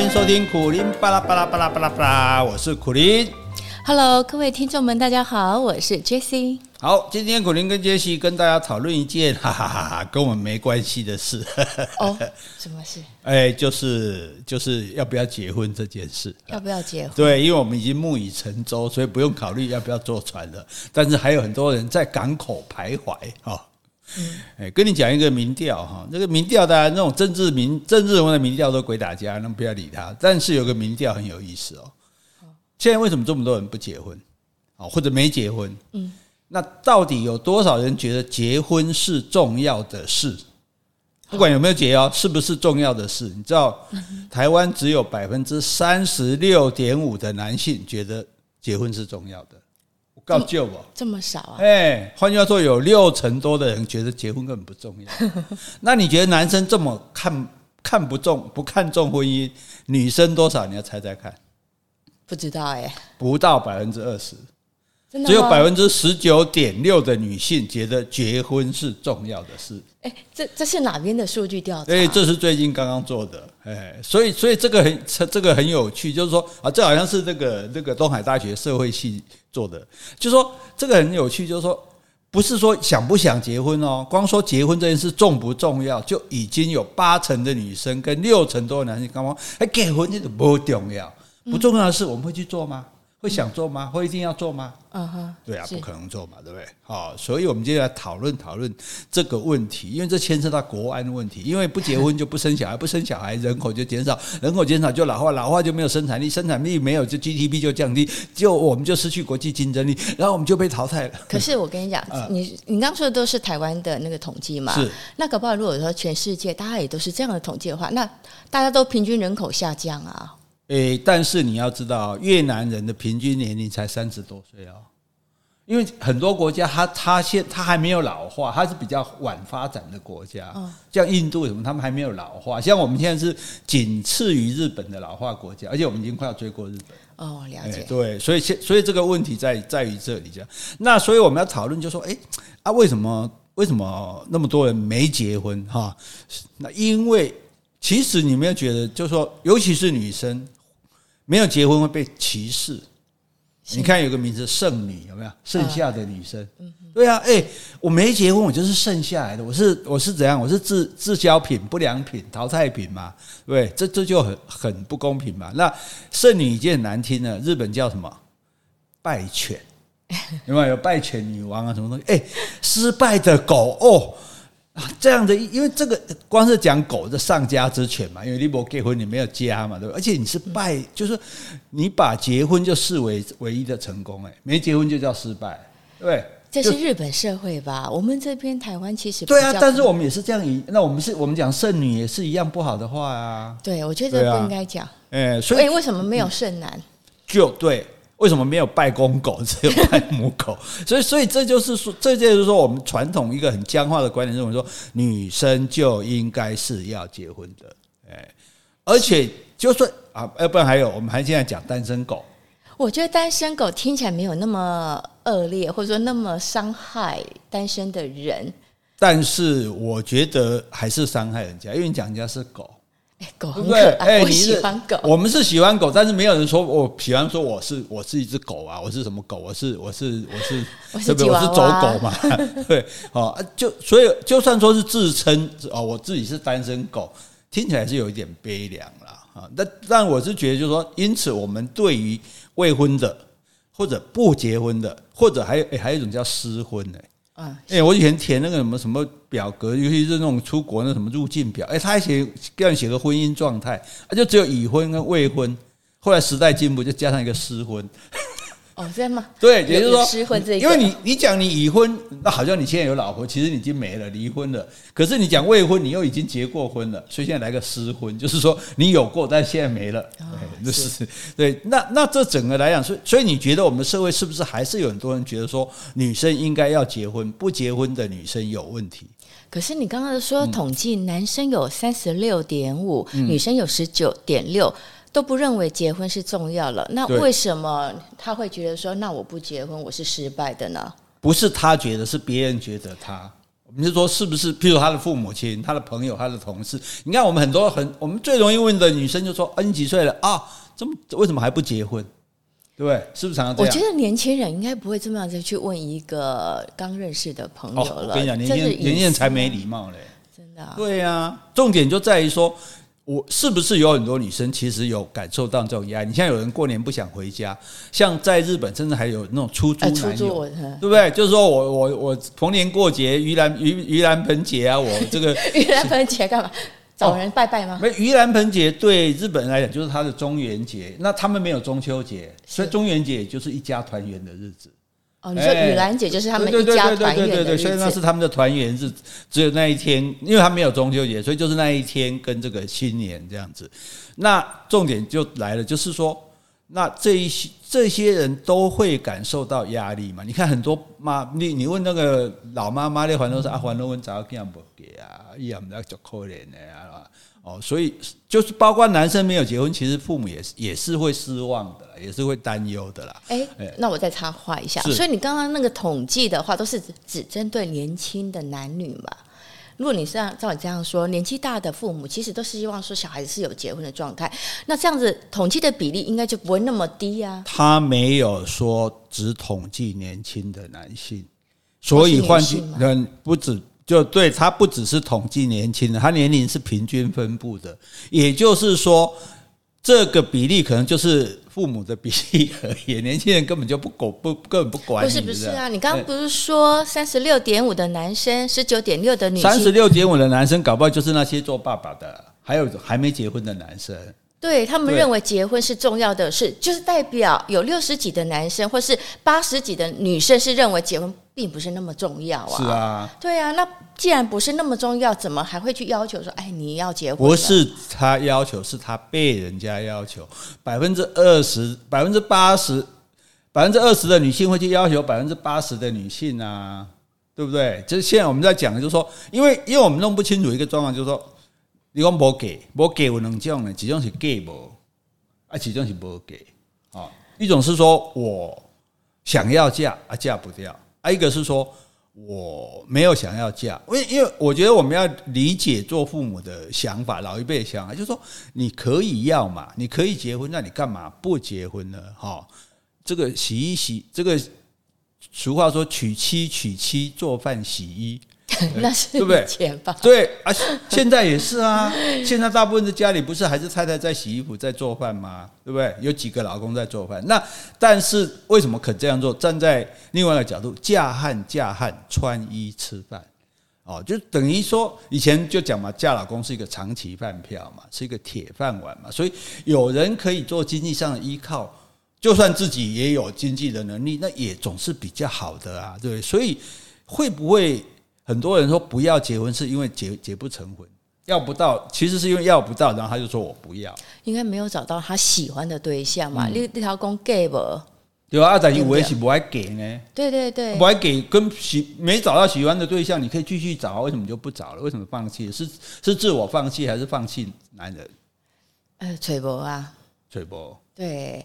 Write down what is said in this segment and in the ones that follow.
欢迎收听苦林巴拉巴拉巴拉巴拉巴拉，我是苦林。Hello，各位听众们，大家好，我是 Jessie。好，今天苦林跟 Jessie 跟大家讨论一件 哈哈哈哈跟我们没关系的事。哦，oh, 什么事？哎，就是就是要不要结婚这件事。要不要结婚？对，因为我们已经木已成舟，所以不用考虑要不要坐船了。但是还有很多人在港口徘徊哈。嗯，跟你讲一个民调哈，那个民调，大家那种政治民政治人物的民调都鬼打架，那不要理他。但是有个民调很有意思哦。现在为什么这么多人不结婚啊，或者没结婚？嗯，那到底有多少人觉得结婚是重要的事？不管有没有结哦，是不是重要的事？你知道，台湾只有百分之三十六点五的男性觉得结婚是重要的。告救我？这么少啊？哎，换句话说，有六成多的人觉得结婚根本不重要。那你觉得男生这么看看不重、不看重婚姻，女生多少？你要猜猜看？不知道哎，不到百分之二十。只有百分之十九点六的女性觉得结婚是重要的事。哎，这这是哪边的数据调查？哎，这是最近刚刚做的。哎，所以所以这个很这个很有趣，就是说啊，这好像是这个这个东海大学社会系做的，就是说这个很有趣，就是说不是说想不想结婚哦，光说结婚这件事重不重要，就已经有八成的女生跟六成多的男性刚刚哎，结婚这个不重要，不重要的事我们会去做吗？会想做吗？会一定要做吗？嗯哼，对啊，不可能做嘛，对不对？好，所以我们接下来讨论讨论这个问题，因为这牵涉到国安的问题。因为不结婚就不生小孩，不生小孩人口就减少，人口减少就老化，老化就没有生产力，生产力没有就 GDP 就降低，就我们就失去国际竞争力，然后我们就被淘汰了。可是我跟你讲，你你刚说的都是台湾的那个统计嘛？是。那搞不好如果说全世界大家也都是这样的统计的话，那大家都平均人口下降啊。诶，但是你要知道，越南人的平均年龄才三十多岁哦，因为很多国家他他现他还没有老化，他是比较晚发展的国家，像印度什么，他们还没有老化，像我们现在是仅次于日本的老化国家，而且我们已经快要追过日本。哦，了解。对，所以现所以这个问题在在于这里，这样。那所以我们要讨论，就说，诶，啊，为什么为什么那么多人没结婚？哈，那因为其实你没有觉得，就是说，尤其是女生。没有结婚会被歧视，你看有个名字“剩女”，有没有？剩下的女生，对啊，哎，我没结婚，我就是剩下来的，我是我是怎样？我是滞滞销品、不良品、淘汰品嘛？对，这这就很很不公平嘛。那剩女已经很难听了，日本叫什么？败犬，有没有？有败犬女王啊，什么东西？哎，失败的狗哦。这样的，因为这个光是讲狗的上家之犬嘛，因为你没结婚，你没有家嘛，对吧？而且你是败，就是你把结婚就视为唯一的成功，哎，没结婚就叫失败，对。这是日本社会吧？我们这边台湾其实对啊，但是我们也是这样，那我们是我们讲剩女也是一样不好的话啊。对，我觉得不应该讲。哎，所以为什么没有剩男？就对。为什么没有拜公狗，只有拜母狗？所以，所以这就是说，这就是说，我们传统一个很僵化的观点，认为说女生就应该是要结婚的，哎，而且就算啊，要不然还有，我们还现在讲单身狗。我觉得单身狗听起来没有那么恶劣，或者说那么伤害单身的人。但是我觉得还是伤害人家，因为你讲人家是狗。狗很可爱，我喜欢狗。我们是喜欢狗，但是没有人说我喜欢说我是我是一只狗啊，我是什么狗？我是我是我是 我是我是走狗嘛？对，哦，就所以就算说是自称哦，我自己是单身狗，听起来是有一点悲凉啦。啊。但但我是觉得，就是说，因此我们对于未婚的或者不结婚的，或者还有还有一种叫失婚的。哎、我以前填那个什么什么表格，尤其是那种出国那什么入境表，哎、他还写这样写个婚姻状态，啊，就只有已婚跟未婚，后来时代进步就加上一个失婚。哦，这样吗？对，也就是说，失婚这一，因为你你讲你已婚，那好像你现在有老婆，其实你已经没了，离婚了。可是你讲未婚，你又已经结过婚了，所以现在来个失婚，就是说你有过，但现在没了。哦，那是对。那那这整个来讲，所以所以你觉得我们社会是不是还是有很多人觉得说女生应该要结婚，不结婚的女生有问题？可是你刚刚说统计，男生有三十六点五，女生有十九点六。都不认为结婚是重要了，那为什么他会觉得说，那我不结婚我是失败的呢？不是他觉得，是别人觉得他。我们就说是不是？譬如他的父母亲、他的朋友、他的同事，你看我们很多很我们最容易问的女生就说：“啊，你几岁了啊？怎么为什么还不结婚？对不对？是不是常常这样？”我觉得年轻人应该不会这么样子去问一个刚认识的朋友了。哦、我跟你讲，年轻人年轻人才没礼貌嘞，真的、啊。对呀、啊，重点就在于说。我是不是有很多女生其实有感受到这种压力？你像有人过年不想回家，像在日本甚至还有那种出租男友，对不对？就是说我我我逢年过节盂兰盂盂兰盆节啊，我这个 盂兰盆节干嘛？找人拜拜吗？没，盂兰盆节对日本人来讲就是他的中元节，那他们没有中秋节，所以中元节也就是一家团圆的日子。哦，你说雨兰姐就是他们一家团圆的日子，对对对对对对，所以那是他们的团圆日，只有那一天，因为他没有中秋节，所以就是那一天跟这个新年这样子。那重点就来了，就是说，那这一些这些人都会感受到压力嘛？你看很多妈，你你问那个老妈妈，那还都是啊还都问咋样不给啊？伊也不要就可怜的啊。哦，所以就是包括男生没有结婚，其实父母也是也是会失望的，也是会担忧的啦。哎，那我再插话一下，所以你刚刚那个统计的话，都是只针对年轻的男女嘛？如果你是照照你这样说，年纪大的父母其实都是希望说小孩子是有结婚的状态，那这样子统计的比例应该就不会那么低啊。他没有说只统计年轻的男性，所以换句人不止。就对，他不只是统计年轻的，他年龄是平均分布的，也就是说，这个比例可能就是父母的比例而已。年轻人根本就不管，不根本不管。不是不是啊，你刚刚不是说三十六点五的男生，十九点六的女生？三十六点五的男生，搞不好就是那些做爸爸的，还有还没结婚的男生。对，他们认为结婚是重要的事，就是代表有六十几的男生或是八十几的女生是认为结婚并不是那么重要啊。是啊，对啊，那既然不是那么重要，怎么还会去要求说，哎，你要结婚？不是他要求，是他被人家要求。百分之二十、百分之八十、百分之二十的女性会去要求百分之八十的女性啊，对不对？就是现在我们在讲的，就是说，因为因为我们弄不清楚一个状况，就是说。你讲无给，无给有两种呢，一种是给无，啊，一种是无给，啊，一种是说我想要嫁啊，嫁不掉，啊，一个是说我没有想要嫁，因为因为我觉得我们要理解做父母的想法，老一辈的想法就是说你可以要嘛，你可以结婚，那你干嘛不结婚呢？哈，这个洗衣洗，这个俗话说娶妻娶妻，做饭洗衣。那是以前吧？对啊，现在也是啊。现在大部分的家里不是还是太太在洗衣服、在做饭吗？对不对？有几个老公在做饭？那但是为什么肯这样做？站在另外一个角度，嫁汉嫁汉，穿衣吃饭，哦，就等于说以前就讲嘛，嫁老公是一个长期饭票嘛，是一个铁饭碗嘛。所以有人可以做经济上的依靠，就算自己也有经济的能力，那也总是比较好的啊，对不对？所以会不会？很多人说不要结婚，是因为结结不成婚，要不到，其实是因为要不到，然后他就说我不要，应该没有找到他喜欢的对象嘛？你那条公给不？对啊，阿仔以为是不爱给呢？对对对，不爱给跟喜没找到喜欢的对象，你可以继续找，为什么就不找了？为什么放弃？是是自我放弃还是放弃男人？呃，吹波啊，吹波。对，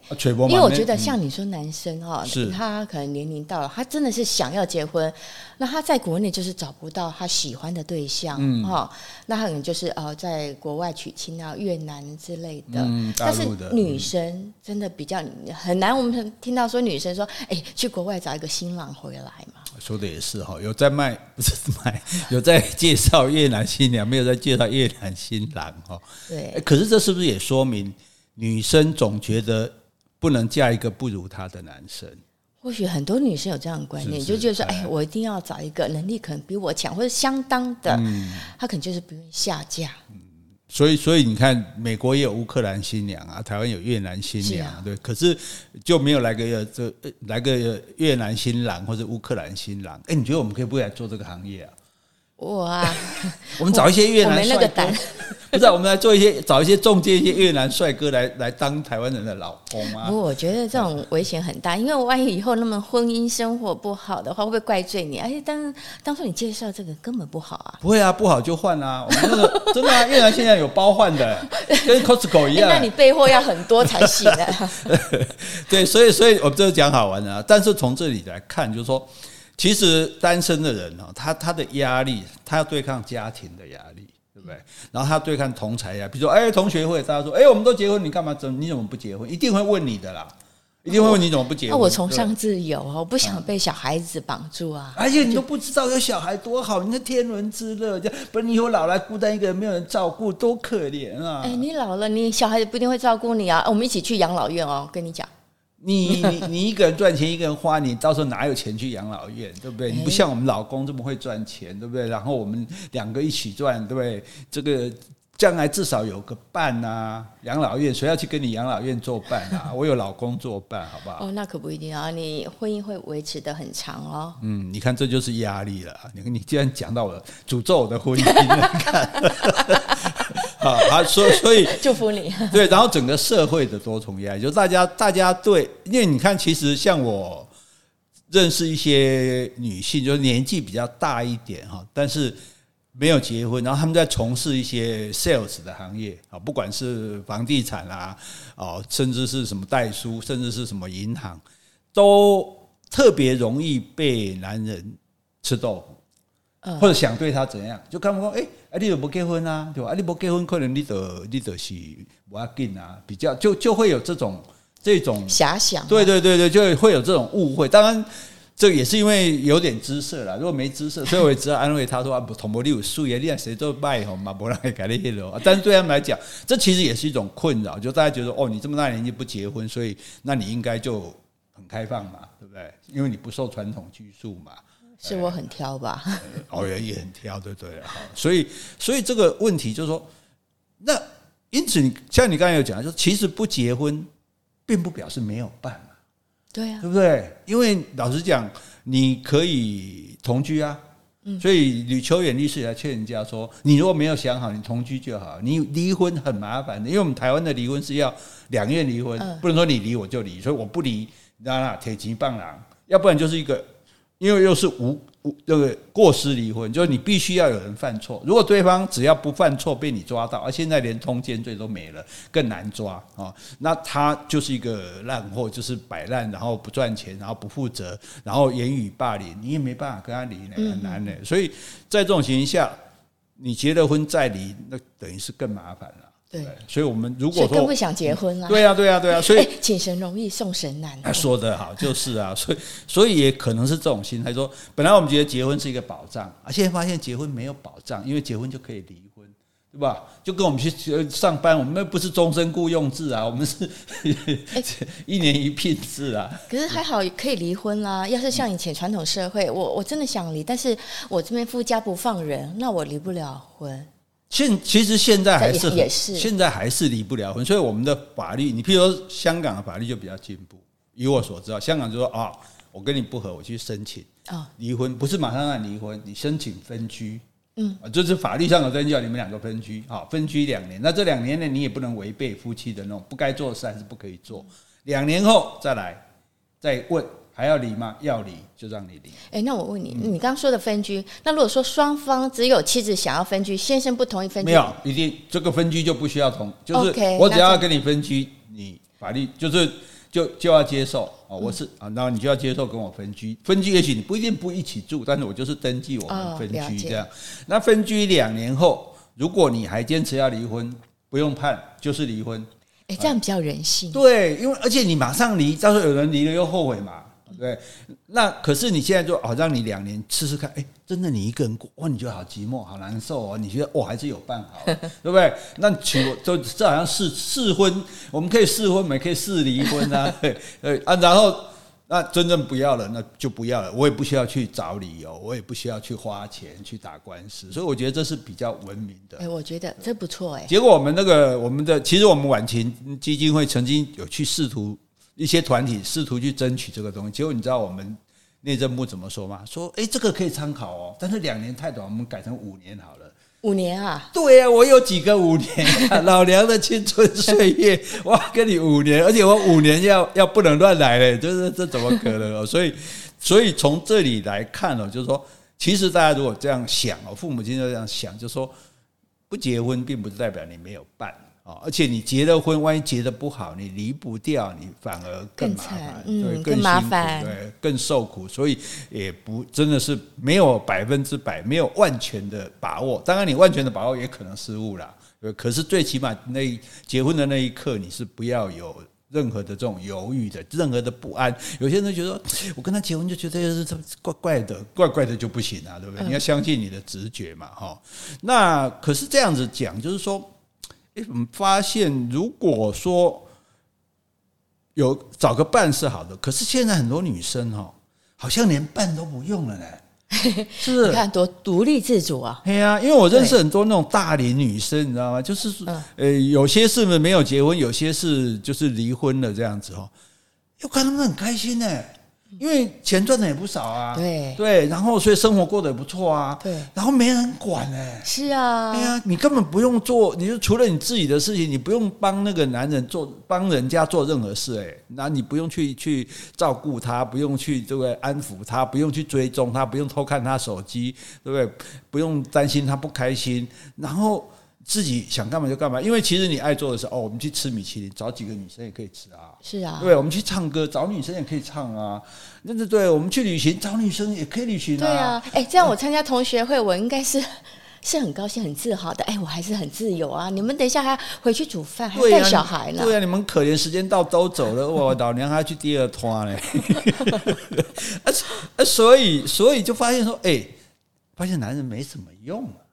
因为我觉得像你说男生哈，他可能年龄到了，他真的是想要结婚，那他在国内就是找不到他喜欢的对象哈，那他可能就是呃在国外娶亲啊，越南之类的。但是女生真的比较很难，我们听到说女生说，哎，去国外找一个新郎回来嘛。说的也是哈，有在卖 不是卖，有在介绍越南新娘，没有在介绍越南新郎哈。对，可是这是不是也说明？女生总觉得不能嫁一个不如她的男生。或许很多女生有这样的观念，是是就觉得说：“哎，我一定要找一个能力可能比我强或者相当的，嗯、他可能就是不愿意下嫁。嗯”所以，所以你看，美国也有乌克兰新娘啊，台湾有越南新娘，啊、对，可是就没有来个这来个越南新郎或者乌克兰新郎。哎，你觉得我们可以不来做这个行业啊？哇！我们找一些越南没那个胆，不是？我们来做一些找一些中介一些越南帅哥来来当台湾人的老公吗？不，我觉得这种危险很大，因为万一以后那么婚姻生活不好的话，会不会怪罪你？而且当当初你介绍这个根本不好啊！不会啊，不好就换啊！我们那个真的啊，越南现在有包换的，跟 Costco 一样。那你备货要很多才行啊。对，所以所以我们这讲好玩的啊，但是从这里来看，就是说。其实单身的人哦，他他的压力，他要对抗家庭的压力，对不对？然后他要对抗同才呀，比如说，哎，同学会，大家说，哎，我们都结婚，你干嘛？怎么你怎么不结婚？一定会问你的啦。一定会问你怎么不结婚？那我崇尚自由，我不想被小孩子绑住啊！而且你都不知道有小孩多好，你看天伦之乐，这样不是你以后老来孤单一个人，没有人照顾，多可怜啊！哎，你老了，你小孩子不一定会照顾你啊！我们一起去养老院哦，跟你讲，你你你一个人赚钱，一个人花，你到时候哪有钱去养老院？对不对？你不像我们老公这么会赚钱，对不对？然后我们两个一起赚，对不对？这个。将来至少有个伴啊，养老院谁要去跟你养老院作伴啊？我有老公作伴，好不好？哦，那可不一定啊，你婚姻会维持的很长哦。嗯，你看这就是压力了。你看，你既然讲到我诅咒我的婚姻，你看，好，所以所以 祝福你。对，然后整个社会的多重压力，就大家大家对，因为你看，其实像我认识一些女性，就是年纪比较大一点哈，但是。没有结婚，然后他们在从事一些 sales 的行业啊，不管是房地产啦，哦，甚至是什么代书，甚至是什么银行，都特别容易被男人吃豆腐，或者想对他怎样，就看不说，哎，啊，你怎么不结婚啊？对吧？啊，你不结婚，可能你的你的是不要紧啊，比较就就会有这种这种遐想，对对对对，就会有这种误会，当然。这也是因为有点姿色了，如果没姿色，所以我也只好安慰他说：“啊，不，同没有素颜，你看谁都卖红嘛，不让改那些了。”但是对他们来讲，这其实也是一种困扰，就大家觉得哦，你这么大年纪不结婚，所以那你应该就很开放嘛，对不对？因为你不受传统拘束嘛。是我很挑吧？哦，也也很挑，对对。好，所以所以这个问题就是说，那因此像你刚才有讲，就是其实不结婚，并不表示没有办法。对啊，对不对？因为老实讲，你可以同居啊，所以吕秋远律师也来劝人家说，你如果没有想好，你同居就好。你离婚很麻烦的，因为我们台湾的离婚是要两愿离婚，不能说你离我就离，所以我不离，那那铁骑棒郎，要不然就是一个，因为又是无无。这个过失离婚，就是你必须要有人犯错。如果对方只要不犯错被你抓到，而现在连通奸罪都没了，更难抓啊！那他就是一个烂货，就是摆烂，然后不赚钱，然后不负责，然后言语霸凌，你也没办法跟他离呢，很难呢。所以在这种情形下，你结了婚再离，那等于是更麻烦了。对，所以，我们如果说更不想结婚了，对啊，对啊，对啊，所以请神容易送神难。说得好，就是啊，所以，所以也可能是这种心态，说本来我们觉得结婚是一个保障，啊，现在发现结婚没有保障，因为结婚就可以离婚，对吧？就跟我们去上班，我们那不是终身雇佣制啊，我们是 一年一聘制啊。可是还好可以离婚啦。要是像以前传统社会，我我真的想离，但是我这边夫家不放人，那我离不了婚。现其实现在还是也是现在还是离不了婚，所以我们的法律，你譬如说香港的法律就比较进步。以我所知道，香港就说啊，我跟你不合，我去申请啊离婚，不是马上让你离婚，你申请分居，嗯，就是法律上的登记，你们两个分居啊，分居两年，那这两年呢，你也不能违背夫妻的那种不该做的事，还是不可以做。两年后再来再问。还要离吗？要离就让你离。哎，那我问你，你刚刚说的分居，那如果说双方只有妻子想要分居，先生不同意分居，没有一定这个分居就不需要同，就是我只要跟你分居，你法律就是就就要接受哦，我是啊，然后你就要接受跟我分居。分居也许你不一定不一起住，但是我就是登记我们分居这样。那分居两年后，如果你还坚持要离婚，不用判，就是离婚。哎，这样比较人性。对，因为而且你马上离，到时候有人离了又后悔嘛。对，那可是你现在就好，让你两年试试看，哎，真的你一个人过，哇，你觉得好寂寞，好难受哦。你觉得我还是有办法，对不对？那请就这好像试试婚，我们可以试婚，我们也可以试离婚啊，对对啊。然后那真正不要了，那就不要了。我也不需要去找理由，我也不需要去花钱去打官司，所以我觉得这是比较文明的。哎，我觉得这不错哎。结果我们那个我们的，其实我们晚晴基金会曾经有去试图。一些团体试图去争取这个东西，结果你知道我们内政部怎么说吗？说，诶，这个可以参考哦，但是两年太短，我们改成五年好了。五年啊？对呀，我有几个五年啊？老娘的青春岁月，我跟你五年，而且我五年要要不能乱来嘞，就是这怎么可能哦？所以，所以从这里来看哦，就是说，其实大家如果这样想哦，父母亲就这样想，就说，不结婚并不是代表你没有伴。啊，而且你结了婚，万一结得不好，你离不掉，你反而更麻烦，嗯、对，更麻烦，对，更受苦，所以也不真的是没有百分之百，没有万全的把握。当然，你万全的把握也可能失误啦。可是最起码那结婚的那一刻，你是不要有任何的这种犹豫的，任何的不安。有些人觉得我跟他结婚就觉得是怪怪的，怪怪的就不行啊，对不对？你要相信你的直觉嘛，哈。那可是这样子讲，就是说，发现如果说有找个伴是好的，可是现在很多女生哈，好像连伴都不用了呢。是，你看多独立自主啊！对啊，因为我认识很多那种大龄女生，你知道吗？就是呃，有些是没有结婚，有些是就是离婚了这样子哦。又看他们很开心呢。因为钱赚的也不少啊，对对，然后所以生活过得也不错啊，对，然后没人管哎，是啊，对啊，你根本不用做，你就除了你自己的事情，你不用帮那个男人做，帮人家做任何事哎，那你不用去去照顾他，不用去这个安抚他，不用去追踪他，不用偷看他手机，对不对？不用担心他不开心，然后。自己想干嘛就干嘛，因为其实你爱做的是哦，我们去吃米其林，找几个女生也可以吃啊。是啊，对，我们去唱歌，找女生也可以唱啊。那对，对，我们去旅行，找女生也可以旅行啊。对啊，哎，这样我参加同学会，我应该是 是很高兴、很自豪的。哎，我还是很自由啊。你们等一下还要回去煮饭，还带小孩呢。对啊，你们可怜，时间到都走了，我老娘还要去第二摊呢。啊，所以所以就发现说，哎，发现男人没什么用啊。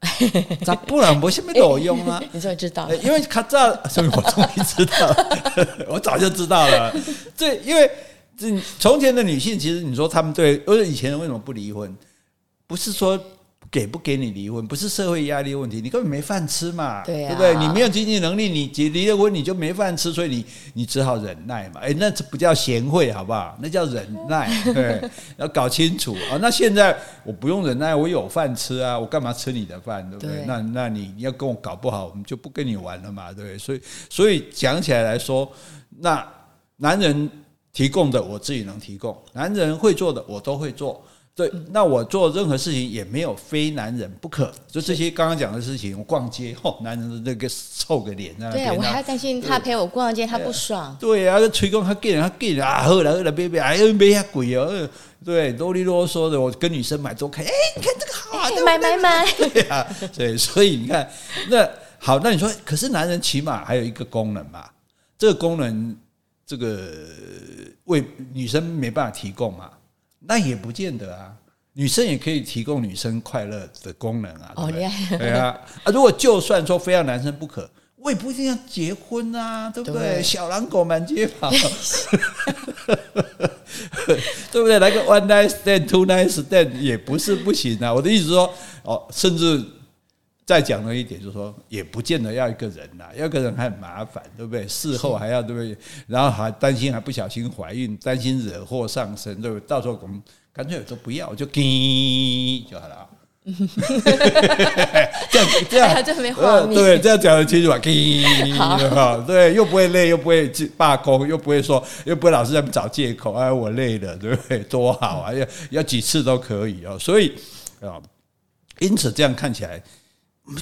咋不然我现在都有用啊？你终于知道，因为卡扎，所以我终于知道，我早就知道了。这因为这从前的女性，其实你说他们对，而以前为什么不离婚？不是说。给不给你离婚，不是社会压力问题，你根本没饭吃嘛，对，啊、对不对？你没有经济能力，你结离了婚你就没饭吃，所以你你只好忍耐嘛。哎，那这不叫贤惠，好不好？那叫忍耐，对，要搞清楚啊。那现在我不用忍耐，我有饭吃啊，我干嘛吃你的饭，对不对？对那那你你要跟我搞不好，我们就不跟你玩了嘛，对不对？所以所以讲起来来说，那男人提供的我自己能提供，男人会做的我都会做。对，那我做任何事情也没有非男人不可。就这些刚刚讲的事情，我逛街，哦，男人的那个臭个脸。对啊，我还担心他陪我逛街，他不爽。对啊，吹风他 gay 他给啊，好了好了，别别，哎呦，没遐贵哦。对，啰里啰嗦的，我跟女生买多看，哎，你看这个好啊，买买买。对啊，对，所以你看，那好，那你说，可是男人起码还有一个功能嘛？这个功能，这个为女生没办法提供嘛？那也不见得啊，女生也可以提供女生快乐的功能啊。哦，对啊，啊，如果就算说非要男生不可，我也不一定要结婚啊，对不对？对小狼狗满街跑，对不对？来个 one night stand，two night stand 也不是不行啊。我的意思是说，哦，甚至。再讲了一点，就是说，也不见得要一个人呐，要一个人还很麻烦，对不对？事后还要对不对？然后还担心还不小心怀孕，担心惹祸上身，对不对？到时候我们干脆都不要，就给就好了。这样这样就没画面，对，这样讲的清楚吧？给好，对，又不会累，又不会罢工，又不会说，又不会老是在找借口，哎，我累了，对不对？多好啊，要要几次都可以哦。所以啊，因此这样看起来。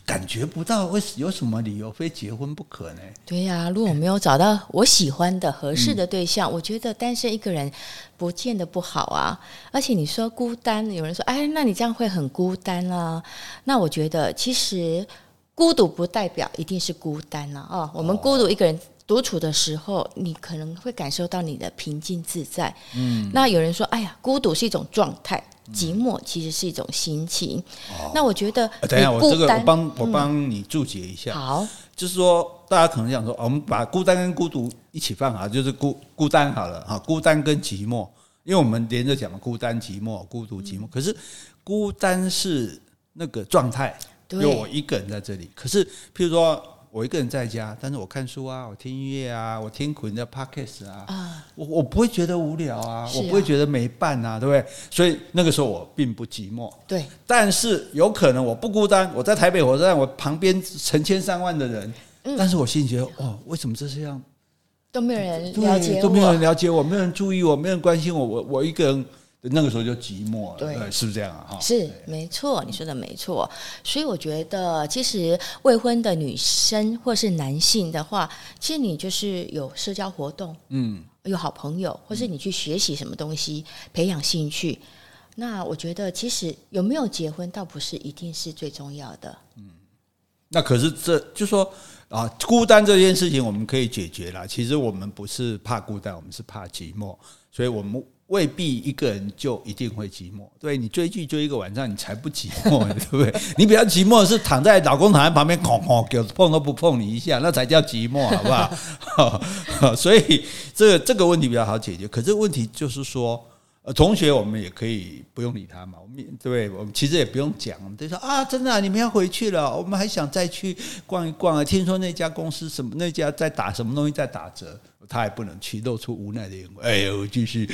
感觉不到为有什么理由非结婚不可呢？对呀、啊，如果我没有找到我喜欢的合适的对象，嗯、我觉得单身一个人不见得不好啊。而且你说孤单，有人说，哎，那你这样会很孤单啊？那我觉得其实孤独不代表一定是孤单啊。哦，我们孤独一个人独处的时候，你可能会感受到你的平静自在。嗯，那有人说，哎呀，孤独是一种状态。寂寞其实是一种心情。哦、那我觉得，等一下，我这个我帮我帮你注解一下。嗯、好，就是说，大家可能想说，我们把孤单跟孤独一起放好，就是孤孤单好了哈，孤单跟寂寞，因为我们连着讲嘛，孤单、寂寞、孤独、寂寞。可是孤单是那个状态，有我一个人在这里。可是，譬如说。我一个人在家，但是我看书啊，我听音乐啊，我听苦人的 podcast 啊，啊我我不会觉得无聊啊，啊我不会觉得没伴啊，对不对？所以那个时候我并不寂寞。对，但是有可能我不孤单，我在台北火车站，我旁边成千上万的人，嗯、但是我心里觉得，哦，为什么这样？都没有人了解我，都没有人了解我，没有人注意我，没有人关心我，我我一个人那个时候就寂寞了，对，是不是这样啊？哈，是没错，你说的没错。所以我觉得，其实未婚的女生或是男性的话，其实你就是有社交活动，嗯，有好朋友，或是你去学习什么东西，培养兴趣。那我觉得，其实有没有结婚，倒不是一定是最重要的。嗯，那可是这就说啊，孤单这件事情我们可以解决了。其实我们不是怕孤单，我们是怕寂寞，所以我们。未必一个人就一定会寂寞，对，你追剧追一个晚上，你才不寂寞，对不对？你比较寂寞是躺在老公躺在旁边，哐哐给碰都不碰你一下，那才叫寂寞，好不好？所以这个这个问题比较好解决。可是问题就是说。呃，同学，我们也可以不用理他嘛。我们对，我们其实也不用讲，我们就说啊，真的，你们要回去了，我们还想再去逛一逛啊。听说那家公司什么，那家在打什么东西在打折，他也不能去，露出无奈的眼光。哎呦，就是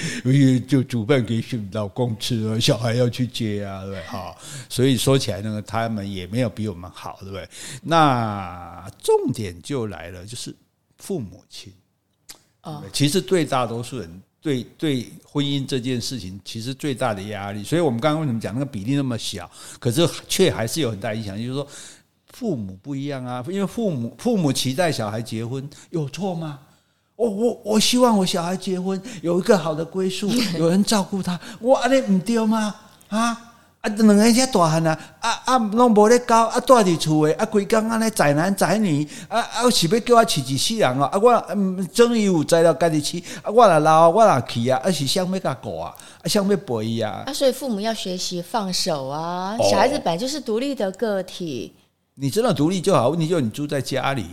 就煮饭给老公吃啊，小孩要去接啊，对哈。所以说起来呢，他们也没有比我们好，对不对？那重点就来了，就是父母亲啊，其实对大多数人。对对，婚姻这件事情其实最大的压力，所以我们刚刚为什么讲那个比例那么小，可是却还是有很大影响。就是说，父母不一样啊，因为父母父母期待小孩结婚有错吗？我我我希望我小孩结婚有一个好的归宿，有人照顾他，我安尼唔对吗？啊？啊，两个人遮大汉啊，啊啊，拢无咧教，啊，住伫厝诶，啊，规工安尼宅男宅女，啊啊，是要叫我饲一世人哦，啊，我嗯，终于有材料家己饲，啊，我若老，我若去啊，啊，是想要甲顾啊，啊，想要陪伊啊，啊，所以父母要学习放手啊，小孩子本来就是独立的个体。你知道独立就好，问题就是你住在家里，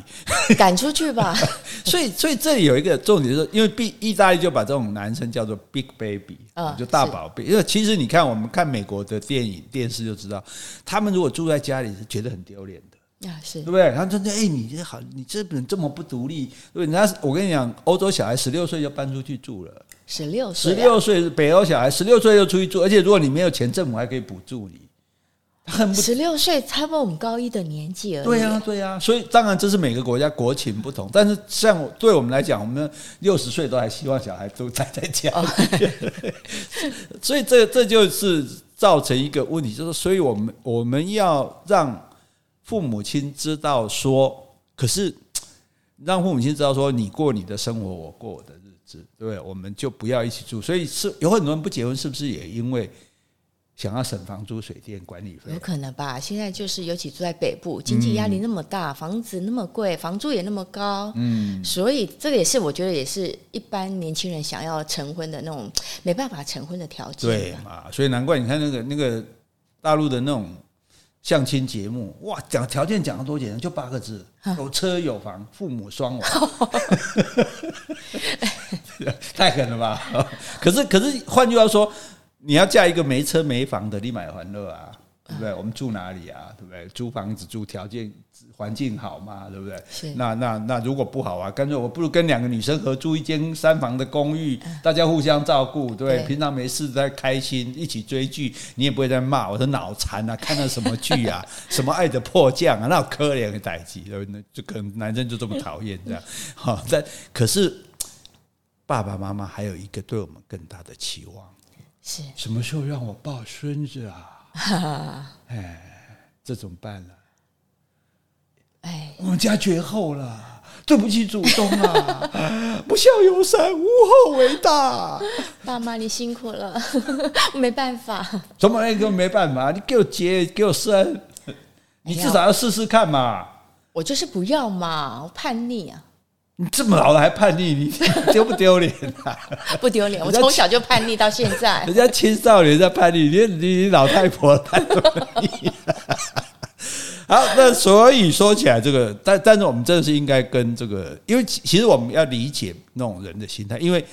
赶出去吧。所以，所以这里有一个重点，就是因为意意大利就把这种男生叫做 big baby，就大宝贝。因为其实你看，我们看美国的电影、电视就知道，他们如果住在家里是觉得很丢脸的啊，是对不对？他说：“哎，你这好，你这人这么不独立。”对，人家我跟你讲，欧洲小孩十六岁就搬出去住了，十六岁，十六岁北欧小孩十六岁就出去住，而且如果你没有钱，政府还可以补助你。十六岁，差不多我们高一的年纪而已。对呀、啊，对呀、啊，所以当然这是每个国家国情不同，但是像对我们来讲，我们六十岁都还希望小孩都待在家里，所以这这就是造成一个问题，就是所以我们我们要让父母亲知道说，可是让父母亲知道说，你过你的生活，我过我的日子，对不对？我们就不要一起住。所以是有很多人不结婚，是不是也因为？想要省房租、水电管理费，有可能吧？现在就是尤其住在北部，经济压力那么大，房子那么贵，房租也那么高，嗯，所以这个也是我觉得也是一般年轻人想要成婚的那种没办法成婚的条件。对嘛？所以难怪你看那个那个大陆的那种相亲节目，哇，讲条件讲的多简单，就八个字：有车有房，父母双亡。太狠了吧？可是可是换句话说。你要嫁一个没车没房的，你买欢乐啊，对不对？我们住哪里啊？对不对？租房子住条件环境好嘛？对不对？是。那那那如果不好啊，干脆我不如跟两个女生合租一间三房的公寓，大家互相照顾，对不对？平常没事在开心，一起追剧，你也不会在骂我说脑残啊，看到什么剧啊？什么爱的迫降啊？那可怜的代际，对不对？就可能男生就这么讨厌这样。好，但可是爸爸妈妈还有一个对我们更大的期望。是什么时候让我抱孙子啊？哎，这怎么办呢？哎，我们家绝后了，对不起祖宗啊！不孝有三，无后为大。爸妈，你辛苦了，没办法。怎么那个没办法？你给我结，给我生，你至少要试试看嘛。我就是不要嘛，我叛逆啊。你这么老了还叛逆，你 丢不丢脸啊？不丢脸，我从小就叛逆到现在。人家青少年在叛逆，你你老太婆叛逆。好，那所以说起来，这个但但是我们真的是应该跟这个，因为其实我们要理解那种人的心态，因为。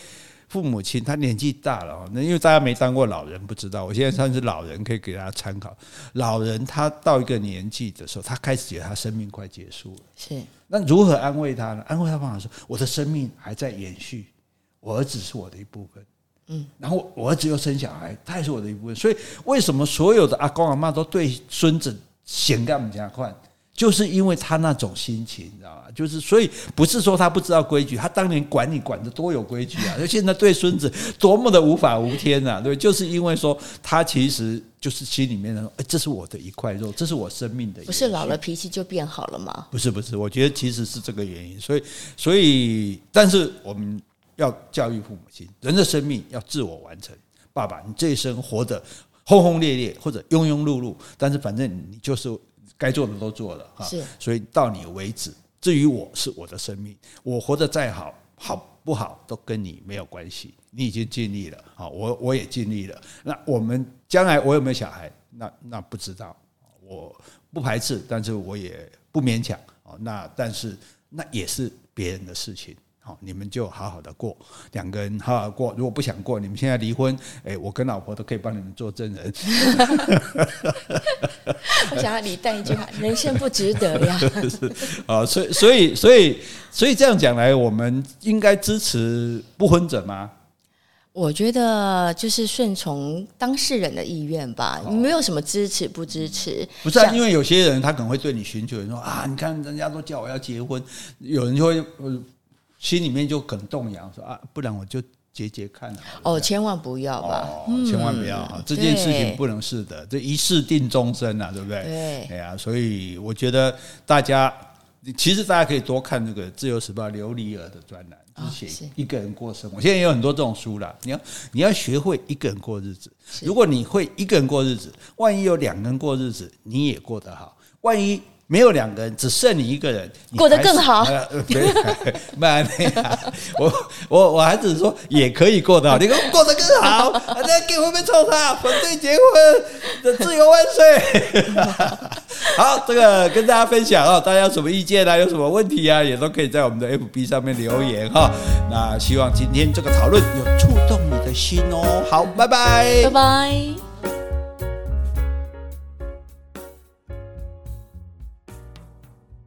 父母亲他年纪大了，那因为大家没当过老人，不知道。我现在算是老人，可以给大家参考。老人他到一个年纪的时候，他开始觉得他生命快结束了。是。那如何安慰他呢？安慰他方法说：我的生命还在延续，我儿子是我的一部分。嗯。然后我儿子又生小孩，他也是我的一部分。所以为什么所有的阿公阿妈都对孙子嫌干不加快？就是因为他那种心情，你知道吗？就是所以不是说他不知道规矩，他当年管你管得多有规矩啊，就现在对孙子多么的无法无天呐，对，就是因为说他其实就是心里面的，哎，这是我的一块肉，这是我生命的。不是老了脾气就变好了吗？不是不是，我觉得其实是这个原因。所以所以，但是我们要教育父母亲，人的生命要自我完成。爸爸，你这一生活得轰轰烈烈或者庸庸碌碌，但是反正你就是。该做的都做了哈，是，所以到你为止。至于我是我的生命，我活得再好，好不好都跟你没有关系。你已经尽力了，好，我我也尽力了。那我们将来我有没有小孩？那那不知道，我不排斥，但是我也不勉强。那但是那也是别人的事情。好，你们就好好的过，两个人好好过。如果不想过，你们现在离婚，哎，我跟老婆都可以帮你们做证人。我想要你带一句话：人生不值得呀。是啊，所以所以所以所以这样讲来，我们应该支持不婚者吗？我觉得就是顺从当事人的意愿吧，没有什么支持不支持。不是啊，因为有些人他可能会对你寻求，说啊，你看人家都叫我要结婚，有人就会心里面就很动摇，说啊，不然我就结结看了。哦，千万不要吧，哦，千万不要哈，这件事情不能是的，这一试定终身呐，对不对？对，哎呀，所以我觉得大家其实大家可以多看那个《自由时报》刘黎儿的专栏，写一个人过生活。现在也有很多这种书了，你要你要学会一个人过日子。如果你会一个人过日子，万一有两个人过日子，你也过得好。万一没有两个人，只剩你一个人，过得更好。没，没 我我我还只是说也可以过得好，你说过得更好，那给我们抽他，反对结婚的，自由万岁。好，这个跟大家分享哦，大家有什么意见啊？有什么问题啊？也都可以在我们的 FB 上面留言哈。那希望今天这个讨论有触动你的心哦。好，拜拜，拜拜。